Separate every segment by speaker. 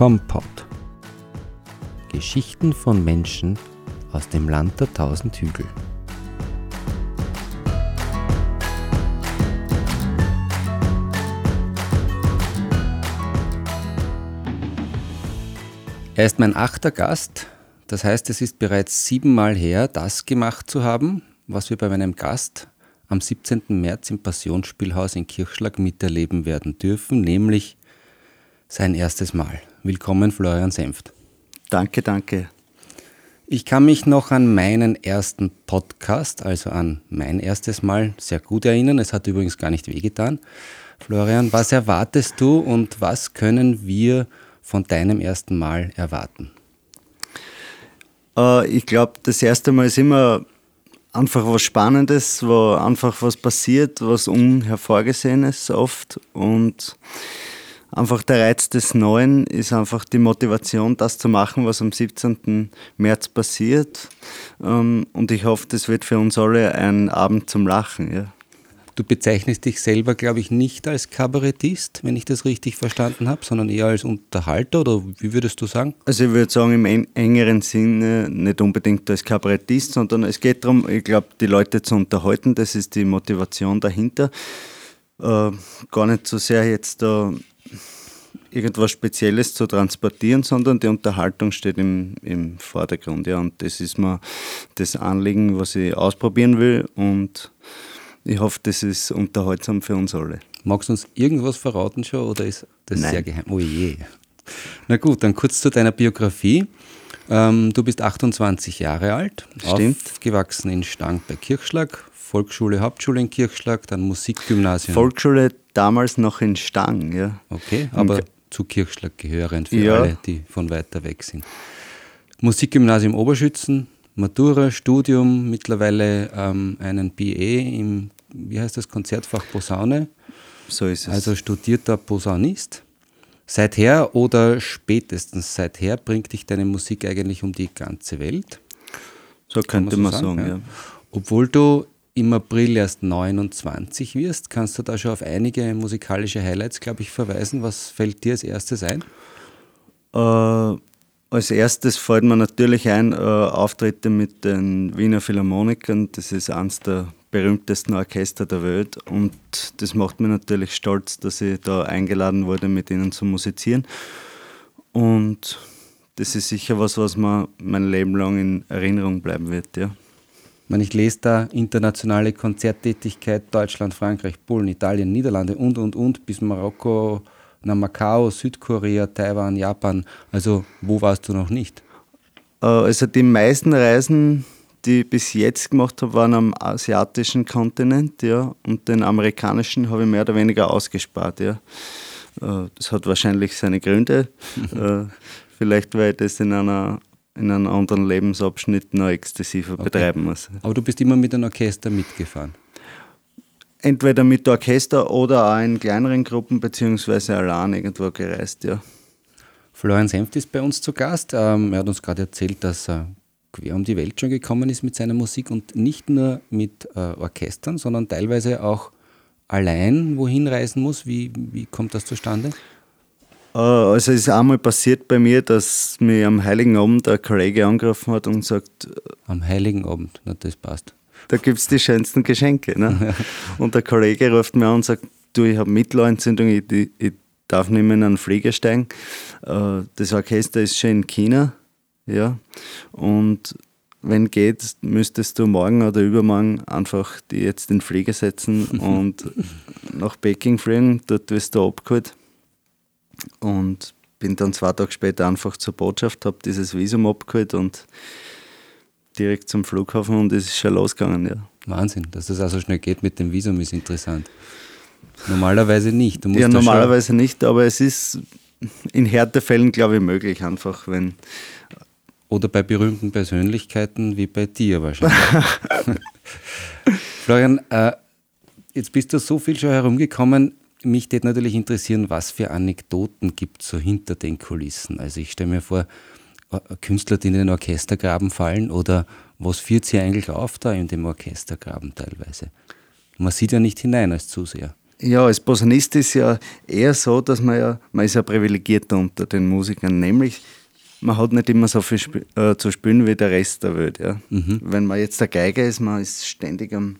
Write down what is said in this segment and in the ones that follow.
Speaker 1: Kompott. Geschichten von Menschen aus dem Land der tausend Hügel. Er ist mein achter Gast, das heißt, es ist bereits siebenmal her, das gemacht zu haben, was wir bei meinem Gast am 17. März im Passionsspielhaus in Kirchschlag miterleben werden dürfen, nämlich sein erstes Mal. Willkommen, Florian Senft.
Speaker 2: Danke, danke.
Speaker 1: Ich kann mich noch an meinen ersten Podcast, also an mein erstes Mal, sehr gut erinnern. Es hat übrigens gar nicht wehgetan. Florian, was erwartest du und was können wir von deinem ersten Mal erwarten?
Speaker 2: Äh, ich glaube, das erste Mal ist immer einfach was Spannendes, wo einfach was passiert, was Unhervorgesehenes oft und einfach der Reiz des Neuen ist einfach die Motivation, das zu machen, was am 17. März passiert. Ähm, und ich hoffe, das wird für uns alle ein Abend zum Lachen. Ja.
Speaker 1: Du bezeichnest dich selber, glaube ich, nicht als Kabarettist, wenn ich das richtig verstanden habe, sondern eher als Unterhalter oder wie würdest du sagen?
Speaker 2: Also ich würde sagen, im engeren Sinne nicht unbedingt als Kabarettist, sondern es geht darum, ich glaube, die Leute zu unterhalten, das ist die Motivation dahinter. Äh, gar nicht so sehr jetzt da irgendwas Spezielles zu transportieren, sondern die Unterhaltung steht im, im Vordergrund. Ja, und das ist mir das Anliegen, was ich ausprobieren will und ich hoffe, das ist unterhaltsam für uns alle.
Speaker 1: Magst du uns irgendwas verraten schon oder ist das
Speaker 2: Nein.
Speaker 1: sehr geheim? Oh je. Na gut, dann kurz zu deiner Biografie. Ähm, du bist 28 Jahre alt,
Speaker 2: Stimmt.
Speaker 1: aufgewachsen in Stang bei Kirchschlag, Volksschule, Hauptschule in Kirchschlag, dann Musikgymnasium.
Speaker 2: Volksschule damals noch in Stang, ja.
Speaker 1: Okay, aber zu Kirchschlag gehörend für
Speaker 2: Ja.
Speaker 1: alle, die von weiter weg sind. Musikgymnasium Oberschützen, Matura, Studium, mittlerweile ähm, einen BA im, wie heißt das, Konzertfach Posaune,
Speaker 2: So ist es.
Speaker 1: also studierter Posaunist. Seither oder spätestens seither bringt dich deine Musik eigentlich um die ganze Welt.
Speaker 2: so könnte
Speaker 1: so
Speaker 2: man sagen, ja.
Speaker 1: Obwohl du im April erst 29 wirst, kannst du da schon auf einige musikalische Highlights, glaube ich, verweisen. Was fällt dir als erstes ein?
Speaker 2: Äh, als erstes fällt mir natürlich ein, äh, Auftritte mit den Wiener Philharmonikern. Das ist eines der berühmtesten Orchester der Welt und das macht mich natürlich stolz, dass ich da eingeladen wurde, mit ihnen zu musizieren. Und das ist sicher was, was mir mein Leben lang in Erinnerung bleiben wird. Ja.
Speaker 1: Ich meine, ich lese da internationale Konzerttätigkeit Deutschland, Frankreich, Polen, Italien, Niederlande und, und, und bis Marokko, nach Macau, Südkorea, Taiwan, Japan. Also wo warst du noch nicht?
Speaker 2: Äh, Also die meisten Reisen, die ich bis jetzt gemacht habe, waren am asiatischen Kontinent, ja, und den amerikanischen habe ich mehr oder weniger ausgespart, ja. Äh, Das hat wahrscheinlich seine Gründe. Äh, Vielleicht, weil ich das in einer in einem anderen Lebensabschnitt noch exzessiver betreiben muss.
Speaker 1: Aber du bist immer mit einem Orchester mitgefahren.
Speaker 2: Entweder mit Orchester oder auch in kleineren Gruppen beziehungsweise allein irgendwo gereist, ja.
Speaker 1: Florian Senft ist bei uns zu Gast. Ähm, er hat uns gerade erzählt, dass er quer um die Welt schon gekommen ist mit seiner Musik und nicht nur mit äh, Orchestern, sondern teilweise auch allein wohin reisen muss. Wie, wie kommt das zustande?
Speaker 2: Äh, Also es ist einmal passiert bei mir, dass mir am Heiligen Abend ein Kollege angerufen hat und sagt,
Speaker 1: Am Heiligen Abend, na, das passt.
Speaker 2: da gibt es die schönsten Geschenke. Ne? Und der Kollege ruft mir an und sagt, du, ich habe Mittelohrentzündung, ich, ich, ich darf nicht mehr in einen Flieger steigen. Äh, Das Orchester ist schon in China. Ja? Und wenn geht, müsstest du morgen oder übermorgen einfach die jetzt in den Flieger setzen und nach Peking fliegen. Dort wirst du abgeholt. Und bin dann zwei Tage später einfach zur Botschaft, habe dieses Visum abgeholt und direkt zum Flughafen und es ist schon losgegangen, ja.
Speaker 1: Wahnsinn, dass das auch so schnell geht mit dem Visum ist interessant. Normalerweise nicht. Du musst
Speaker 2: Ja, normalerweise nicht, aber es ist in Härtefällen, glaube ich, möglich, einfach wenn.
Speaker 1: Oder bei berühmten Persönlichkeiten wie bei dir wahrscheinlich. Florian, äh, jetzt bist du so viel schon herumgekommen. Mich würde natürlich interessieren, was für Anekdoten gibt es so hinter den Kulissen. Also ich stelle mir vor, äh, Künstler, die in den Orchestergraben fallen oder was führt sie eigentlich auf da in dem Orchestergraben teilweise? Man sieht ja nicht hinein als Zuseher.
Speaker 2: Ja, als Posaunist ist ja eher so, dass man ja, man ist ja privilegiert unter den Musikern, nämlich man hat nicht immer so viel sp äh, zu spielen wie der Rest der Welt. Ja. Mhm. Wenn man jetzt der Geiger ist, man ist ständig am,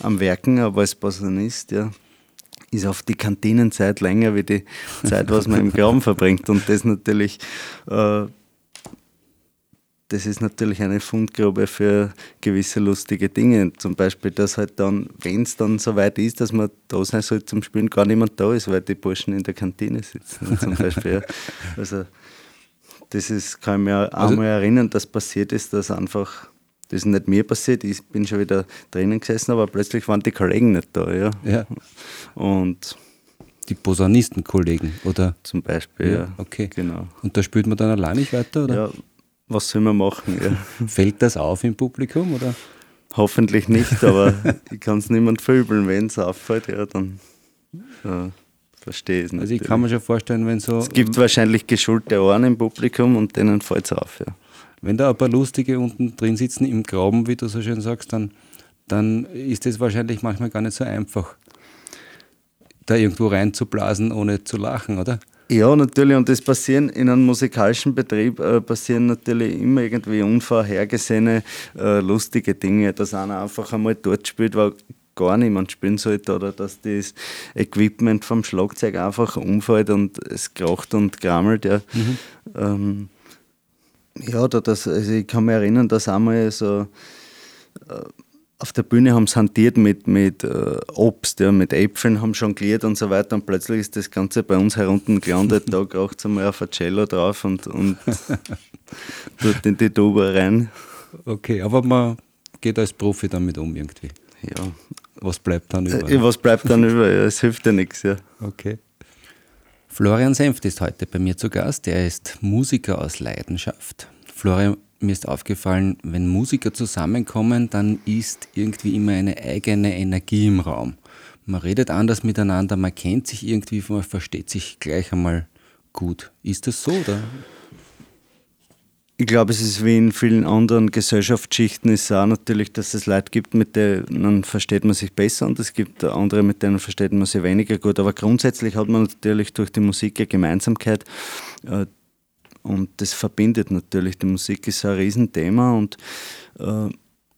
Speaker 2: am Werken, aber als Posaunist, ja, ist oft die Kantinenzeit länger wie die Zeit, was man im Graben verbringt. Und das natürlich äh, das ist natürlich eine Fundgrube für gewisse lustige Dinge. Zum Beispiel, dass halt dann, wenn es dann so weit ist, dass man da sein soll zum Spielen, gar niemand da ist, weil die Burschen in der Kantine sitzen. Zum Beispiel. Ja. Also, das ist, kann ich mir also, einmal erinnern, dass passiert ist, dass einfach, das ist nicht mir passiert, ich bin schon wieder drinnen gesessen, aber plötzlich waren die Kollegen nicht da. Ja.
Speaker 1: ja.
Speaker 2: Und
Speaker 1: die Posaunistenkollegen, oder?
Speaker 2: Zum Beispiel, ja. ja.
Speaker 1: Okay. Genau. Und da spielt man dann allein nicht weiter, oder?
Speaker 2: Ja, was soll man machen? Ja.
Speaker 1: Fällt das auf im Publikum? Oder?
Speaker 2: Hoffentlich nicht, aber ich kann es niemand verübeln. Wenn es auffällt, ja, dann ja, verstehe ich es
Speaker 1: nicht. Also ich kann mir schon vorstellen, wenn so...
Speaker 2: Es gibt wahrscheinlich geschulte Ohren im Publikum und denen fällt es auf, ja.
Speaker 1: Wenn da ein paar Lustige unten drin sitzen im Graben, wie du so schön sagst, dann, dann ist das wahrscheinlich manchmal gar nicht so einfach, da irgendwo reinzublasen, ohne zu lachen, oder?
Speaker 2: Ja, natürlich. Und das passieren in einem musikalischen Betrieb äh, passieren natürlich immer irgendwie unvorhergesehene, äh, lustige Dinge, dass einer einfach einmal dort spielt, weil gar niemand spielen sollte oder dass das Equipment vom Schlagzeug einfach umfällt und es kracht und grammelt. Ja, mhm. ähm, ja oder das, also ich kann mich erinnern, dass einmal so äh, auf der Bühne haben sie hantiert mit, mit äh, Obst, ja, mit Äpfeln, haben jongliert und so weiter und plötzlich ist das Ganze bei uns herunten gelandet, da kracht es einmal auf ein Cello drauf und, und tut in die Tuba rein.
Speaker 1: Okay, aber man geht als Profi damit um irgendwie.
Speaker 2: Ja.
Speaker 1: Was bleibt dann über?
Speaker 2: Äh, was bleibt dann über? Ja, es hilft ja nichts, ja.
Speaker 1: Okay. Florian Senft ist heute bei mir zu Gast. Er ist Musiker aus Leidenschaft. Florian, mir ist aufgefallen, wenn Musiker zusammenkommen, dann ist irgendwie immer eine eigene Energie im Raum. Man redet anders miteinander, man kennt sich irgendwie, man versteht sich gleich einmal gut. Ist das so? Oder?
Speaker 2: Ich glaube, es ist wie in vielen anderen Gesellschaftsschichten ist auch natürlich, dass es Leute gibt, mit denen versteht man sich besser und es gibt andere, mit denen versteht man sich weniger gut. Aber grundsätzlich hat man natürlich durch die Musik eine Gemeinsamkeit, äh, und das verbindet natürlich. Die Musik ist ein Riesenthema und äh,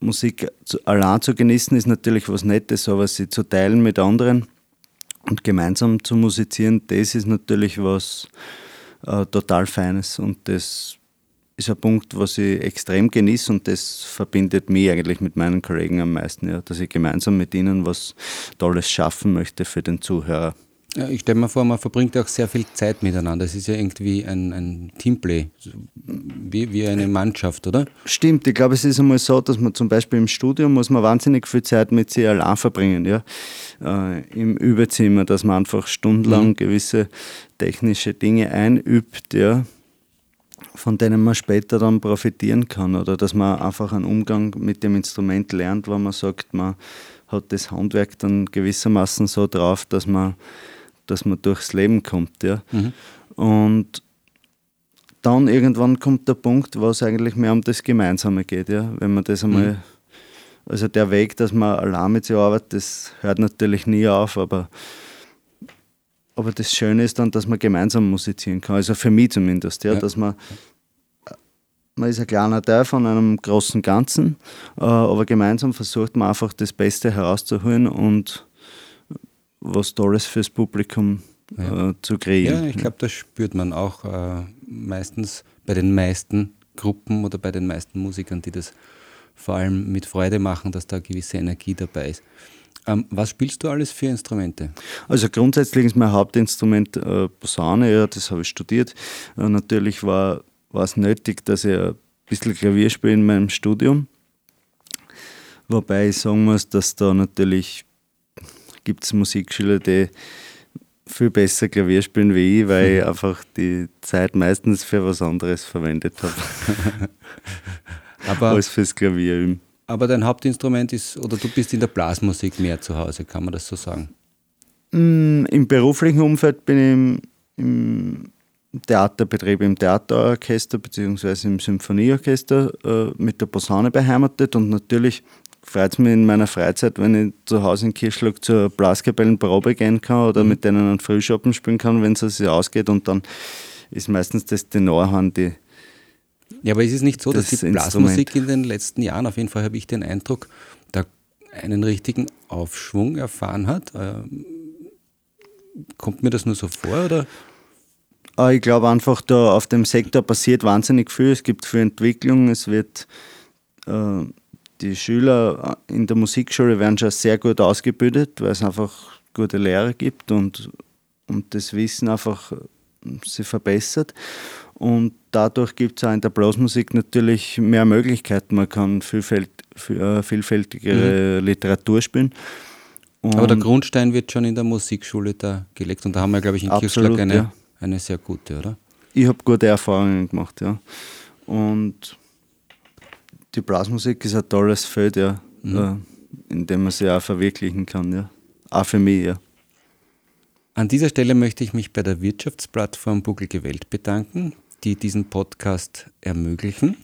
Speaker 2: Musik allein zu genießen ist natürlich was Nettes, aber sie zu teilen mit anderen und gemeinsam zu musizieren, das ist natürlich was äh, total Feines und das ist ein Punkt, was ich extrem genieße und das verbindet mich eigentlich mit meinen Kollegen am meisten, ja, dass ich gemeinsam mit ihnen was Tolles schaffen möchte für den Zuhörer.
Speaker 1: Ja, ich stelle mir vor, man verbringt auch sehr viel Zeit miteinander. Es ist ja irgendwie ein, ein Teamplay, wie, wie eine Mannschaft, oder?
Speaker 2: Stimmt, ich glaube, es ist einmal so, dass man zum Beispiel im Studium muss man wahnsinnig viel Zeit mit sich allein verbringen, ja. Äh, Im Überzimmer, dass man einfach stundenlang mhm. gewisse technische Dinge einübt, ja, von denen man später dann profitieren kann. Oder dass man einfach einen Umgang mit dem Instrument lernt, wo man sagt, man hat das Handwerk dann gewissermaßen so drauf, dass man dass man durchs Leben kommt. Ja. Mhm. Und dann irgendwann kommt der Punkt, wo es eigentlich mehr um das Gemeinsame geht. Ja. Wenn man das einmal, mhm. also der Weg, dass man allein mit sich arbeitet, das hört natürlich nie auf, aber, aber das Schöne ist dann, dass man gemeinsam musizieren kann. Also für mich zumindest, ja, ja. dass man man ist ein kleiner Teil von einem großen Ganzen, äh, aber gemeinsam versucht man einfach das Beste herauszuholen und was Tolles fürs Publikum ja. äh, zu kreieren.
Speaker 1: Ja, ich glaube, das spürt man auch äh, meistens bei den meisten Gruppen oder bei den meisten Musikern, die das vor allem mit Freude machen, dass da eine gewisse Energie dabei ist. Ähm, was spielst du alles für Instrumente?
Speaker 2: Also grundsätzlich ist mein Hauptinstrument äh, Posaune, ja, das habe ich studiert. Äh, natürlich war, war es nötig, dass ich ein bisschen Klavier spiele in meinem Studium. Wobei ich sagen muss, dass da natürlich gibt es Musikschüler, die viel besser Klavier spielen wie ich, weil ich einfach die Zeit meistens für was anderes verwendet habe. aber, als fürs Klavier üben.
Speaker 1: Aber dein Hauptinstrument ist, oder du bist in der Blasmusik mehr zu Hause, kann man das so sagen?
Speaker 2: Mm, Im beruflichen Umfeld bin ich im, im Theaterbetrieb, im Theaterorchester bzw. im Symphonieorchester äh, mit der Posaune beheimatet und natürlich freut es mich in meiner Freizeit, wenn ich zu Hause in Kirschlag zur Blaskapellenprobe gehen kann oder mhm. mit denen einen Frühschoppen spielen kann, wenn es sich ausgeht und dann ist meistens das Tenorhorn die.
Speaker 1: Ja, aber ist es nicht so, das dass die Blasmusik in den letzten Jahren, auf jeden Fall habe ich den Eindruck, da einen richtigen Aufschwung erfahren hat? Ähm, kommt mir das nur so vor oder?
Speaker 2: Ah, ich glaube einfach, da auf dem Sektor passiert wahnsinnig viel. Es gibt viel Entwicklung. Es wird äh, die Schüler in der Musikschule werden schon sehr gut ausgebildet, weil es einfach gute Lehrer gibt und, und das Wissen einfach sich verbessert. Und dadurch gibt es auch in der Blasmusik natürlich mehr Möglichkeiten. Man kann vielfalt, äh, vielfältigere mhm. Literatur spielen.
Speaker 1: Und Aber der Grundstein wird schon in der Musikschule da gelegt und da haben wir, glaube ich, in Kirchschlag eine, ja. eine sehr gute, oder?
Speaker 2: Ich habe gute Erfahrungen gemacht, ja. Und die Blasmusik ist ein tolles Feld, ja, mhm. Äh, in dem man sich auch verwirklichen kann, ja. Auch für mich, ja.
Speaker 1: An dieser Stelle möchte ich mich bei der Wirtschaftsplattform Bucklige Welt bedanken, die diesen Podcast ermöglichen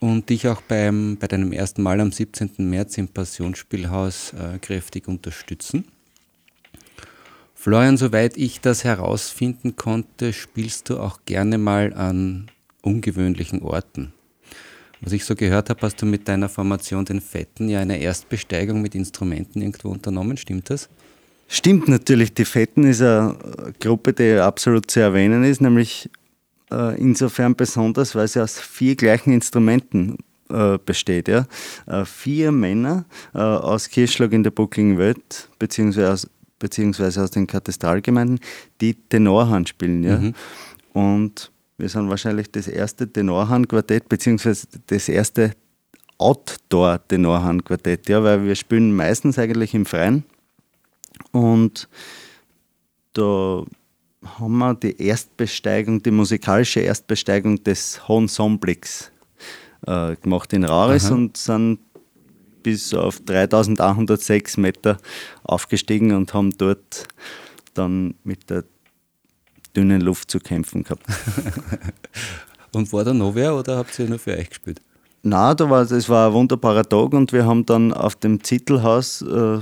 Speaker 1: und dich auch beim, bei deinem ersten Mal am 17. März im Passionsspielhaus äh, kräftig unterstützen. Florian, soweit ich das herausfinden konnte, spielst du auch gerne mal an ungewöhnlichen Orten. Was ich so gehört habe, hast du mit deiner Formation den Fetten ja eine Erstbesteigung mit Instrumenten irgendwo unternommen, stimmt das?
Speaker 2: Stimmt natürlich, die Fetten ist eine Gruppe, die absolut zu erwähnen ist, nämlich äh, insofern besonders, weil sie aus vier gleichen Instrumenten äh, besteht. Ja? Äh, vier Männer äh, aus Kirschlag in der Buckligen Welt, beziehungsweise aus, beziehungsweise aus den Katastralgemeinden, die Tenorhand spielen. Ja? Mhm. Und wir sind wahrscheinlich das erste Tenorhand-Quartett, beziehungsweise das erste Outdoor-Tenorhand-Quartett, ja, weil wir spielen meistens eigentlich im Freien. Und da haben wir die Erstbesteigung, die musikalische Erstbesteigung des Hohen Sonnenblicks äh, gemacht in Rares Aha. und sind bis auf 3106 Meter aufgestiegen und haben dort dann mit der dünnen Luft zu kämpfen gehabt.
Speaker 1: und war da noch wer oder habt ihr nur für euch gespielt?
Speaker 2: Nein, da war, es war ein wunderbarer Tag und wir haben dann auf dem Zittelhaus äh,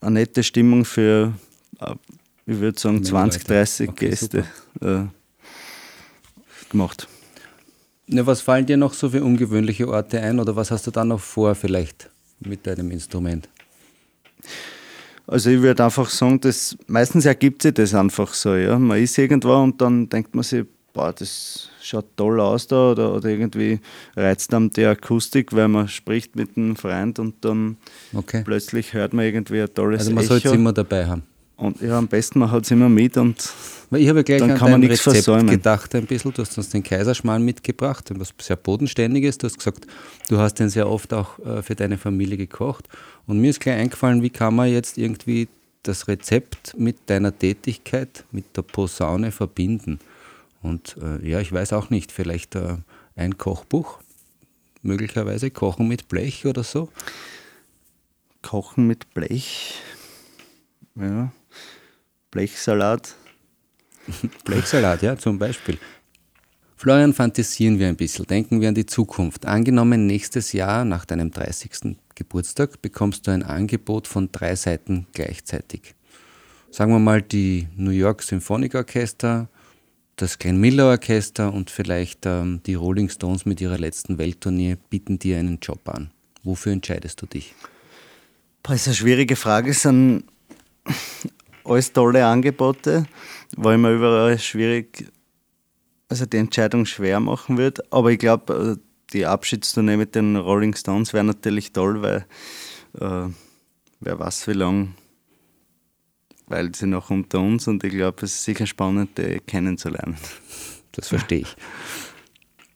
Speaker 2: eine nette Stimmung für äh, ich würde sagen, 20, 30 okay, Gäste äh, gemacht.
Speaker 1: Ja, was fallen dir noch so für ungewöhnliche Orte ein oder was hast du da noch vor vielleicht mit deinem Instrument?
Speaker 2: Also ich würde einfach sagen, dass meistens ergibt sich das einfach so. Ja? Man ist irgendwo und dann denkt man sich, boah, das schaut toll aus da oder, oder irgendwie reizt einem die Akustik, weil man spricht mit einem Freund und dann okay. plötzlich hört man irgendwie ein tolles
Speaker 1: Also man sollte es immer dabei haben.
Speaker 2: Und ja, am besten man hat es immer mit und
Speaker 1: Weil ich habe gleich dann an kann man nichts Rezept versäumen. gedacht ein bisschen. Du hast uns den Kaiserschmarrn mitgebracht, was sehr bodenständiges. Du hast gesagt, du hast den sehr oft auch äh, für deine Familie gekocht. Und mir ist gleich eingefallen, wie kann man jetzt irgendwie das Rezept mit deiner Tätigkeit, mit der Posaune verbinden. Und äh, ja, ich weiß auch nicht, vielleicht äh, ein Kochbuch, möglicherweise Kochen mit Blech oder so.
Speaker 2: Kochen mit Blech ja. Blechsalat.
Speaker 1: Blechsalat, ja, zum Beispiel. Florian, fantasieren wir ein bisschen, denken wir an die Zukunft. Angenommen, nächstes Jahr nach deinem 30. Geburtstag bekommst du ein Angebot von drei Seiten gleichzeitig. Sagen wir mal die New York Symphonic Orchester, das Glenn Miller Orchester und vielleicht ähm, die Rolling Stones mit ihrer letzten Welttournee bieten dir einen Job an. Wofür entscheidest du dich?
Speaker 2: Das ist eine schwierige Frage. Es sind alles tolle Angebote, ich mir überall schwierig, also die Entscheidung schwer machen wird. Aber ich glaube, äh, die Abschiedstournee mit den Rolling Stones wäre natürlich toll, weil äh, wer weiß wie lange, weil sie noch unter uns und ich glaube, es ist sicher spannend, die kennenzulernen.
Speaker 1: Das verstehe ich.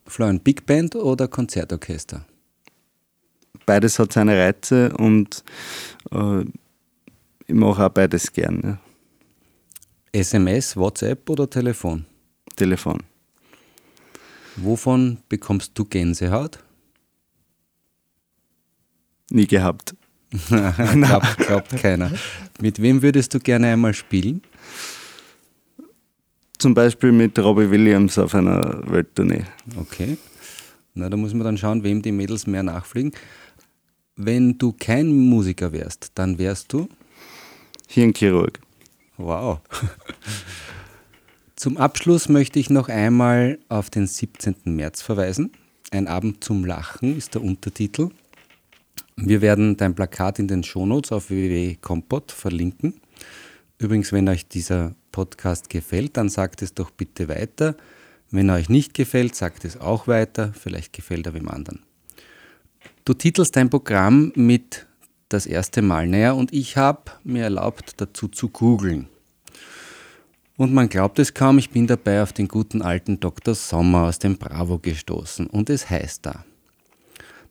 Speaker 1: Florian, Big Band oder Konzertorchester?
Speaker 2: Beides hat seine Reize und äh, ich mache auch beides gerne.
Speaker 1: SMS, WhatsApp oder Telefon?
Speaker 2: Telefon.
Speaker 1: Wovon bekommst du Gänsehaut?
Speaker 2: Nie gehabt.
Speaker 1: glaubt, glaubt keiner. Mit wem würdest du gerne einmal spielen?
Speaker 2: Zum Beispiel mit Robbie Williams auf einer Welttournee.
Speaker 1: Okay. Na, da muss man dann schauen, wem die Mädels mehr nachfliegen. Wenn du kein Musiker wärst, dann wärst du?
Speaker 2: Hirnchirurg.
Speaker 1: Wow. Zum Abschluss möchte ich noch einmal auf den 17. März verweisen. Ein Abend zum Lachen ist der Untertitel. Wir werden dein Plakat in den Shownotes auf www.compot verlinken. Übrigens, wenn euch dieser Podcast gefällt, dann sagt es doch bitte weiter. Wenn euch nicht gefällt, sagt es auch weiter. Vielleicht gefällt er wem anderen. Du titelst dein Programm mit das erste Mal näher und ich habe mir erlaubt, dazu zu googeln. Und man glaubt es kaum, ich bin dabei auf den guten alten Dr. Sommer aus dem Bravo gestoßen. Und es heißt da,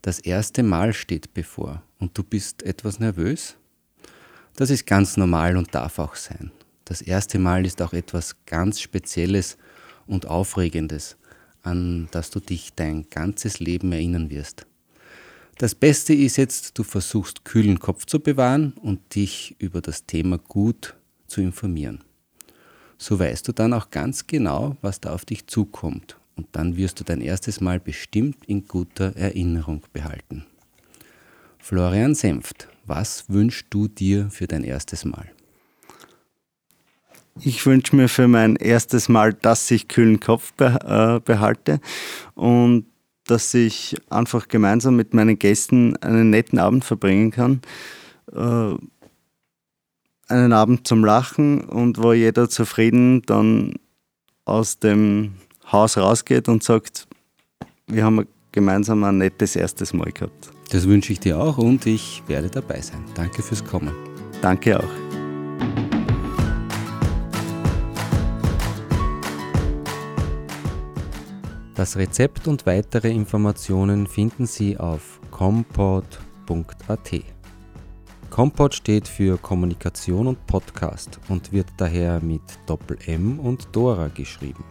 Speaker 1: das erste Mal steht bevor und du bist etwas nervös? Das ist ganz normal und darf auch sein. Das erste Mal ist auch etwas ganz Spezielles und Aufregendes, an das du dich dein ganzes Leben erinnern wirst. Das Beste ist jetzt, du versuchst kühlen Kopf zu bewahren und dich über das Thema gut zu informieren. So weißt du dann auch ganz genau, was da auf dich zukommt und dann wirst du dein erstes Mal bestimmt in guter Erinnerung behalten. Florian Senft, was wünschst du dir für dein erstes Mal?
Speaker 2: Ich wünsche mir für mein erstes Mal, dass ich kühlen Kopf äh, behalte und dass ich einfach gemeinsam mit meinen Gästen einen netten Abend verbringen kann. Äh, einen Abend zum Lachen und wo jeder zufrieden dann aus dem Haus rausgeht und sagt, wir haben gemeinsam ein nettes erstes Mal gehabt.
Speaker 1: Das wünsche ich dir auch und ich werde dabei sein. Danke fürs Kommen.
Speaker 2: Danke auch.
Speaker 1: Das Rezept und weitere Informationen finden Sie auf compot.at. Compot steht für Kommunikation und Podcast und wird daher mit Doppel M und Dora geschrieben.